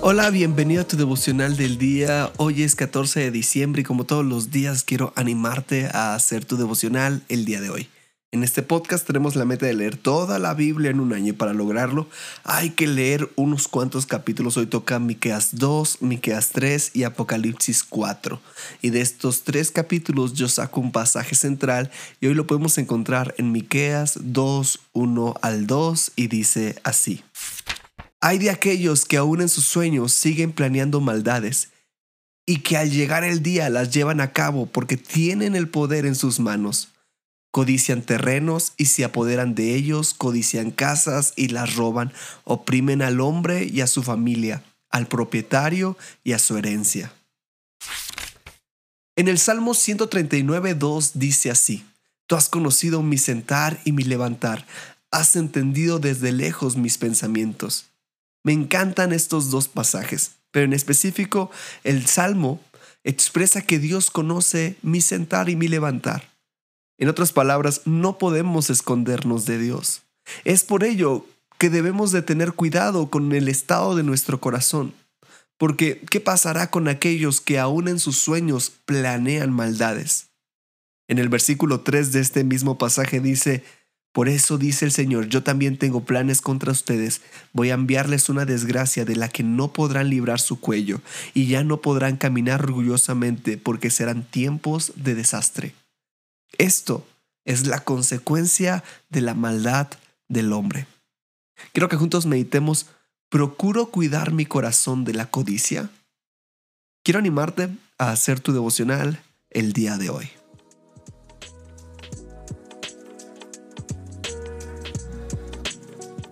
Hola, bienvenido a tu devocional del día. Hoy es 14 de diciembre y como todos los días quiero animarte a hacer tu devocional el día de hoy. En este podcast tenemos la meta de leer toda la Biblia en un año y para lograrlo hay que leer unos cuantos capítulos. Hoy toca Miqueas 2, Miqueas 3 y Apocalipsis 4. Y de estos tres capítulos yo saco un pasaje central y hoy lo podemos encontrar en Miqueas 2, 1 al 2 y dice así. Hay de aquellos que aún en sus sueños siguen planeando maldades y que al llegar el día las llevan a cabo porque tienen el poder en sus manos. Codician terrenos y se apoderan de ellos, codician casas y las roban, oprimen al hombre y a su familia, al propietario y a su herencia. En el Salmo 139.2 dice así, Tú has conocido mi sentar y mi levantar, has entendido desde lejos mis pensamientos. Me encantan estos dos pasajes, pero en específico el Salmo expresa que Dios conoce mi sentar y mi levantar. En otras palabras, no podemos escondernos de Dios. Es por ello que debemos de tener cuidado con el estado de nuestro corazón. Porque, ¿qué pasará con aquellos que aún en sus sueños planean maldades? En el versículo 3 de este mismo pasaje dice, por eso dice el Señor, yo también tengo planes contra ustedes, voy a enviarles una desgracia de la que no podrán librar su cuello, y ya no podrán caminar orgullosamente porque serán tiempos de desastre. Esto es la consecuencia de la maldad del hombre. Quiero que juntos meditemos, ¿procuro cuidar mi corazón de la codicia? Quiero animarte a hacer tu devocional el día de hoy.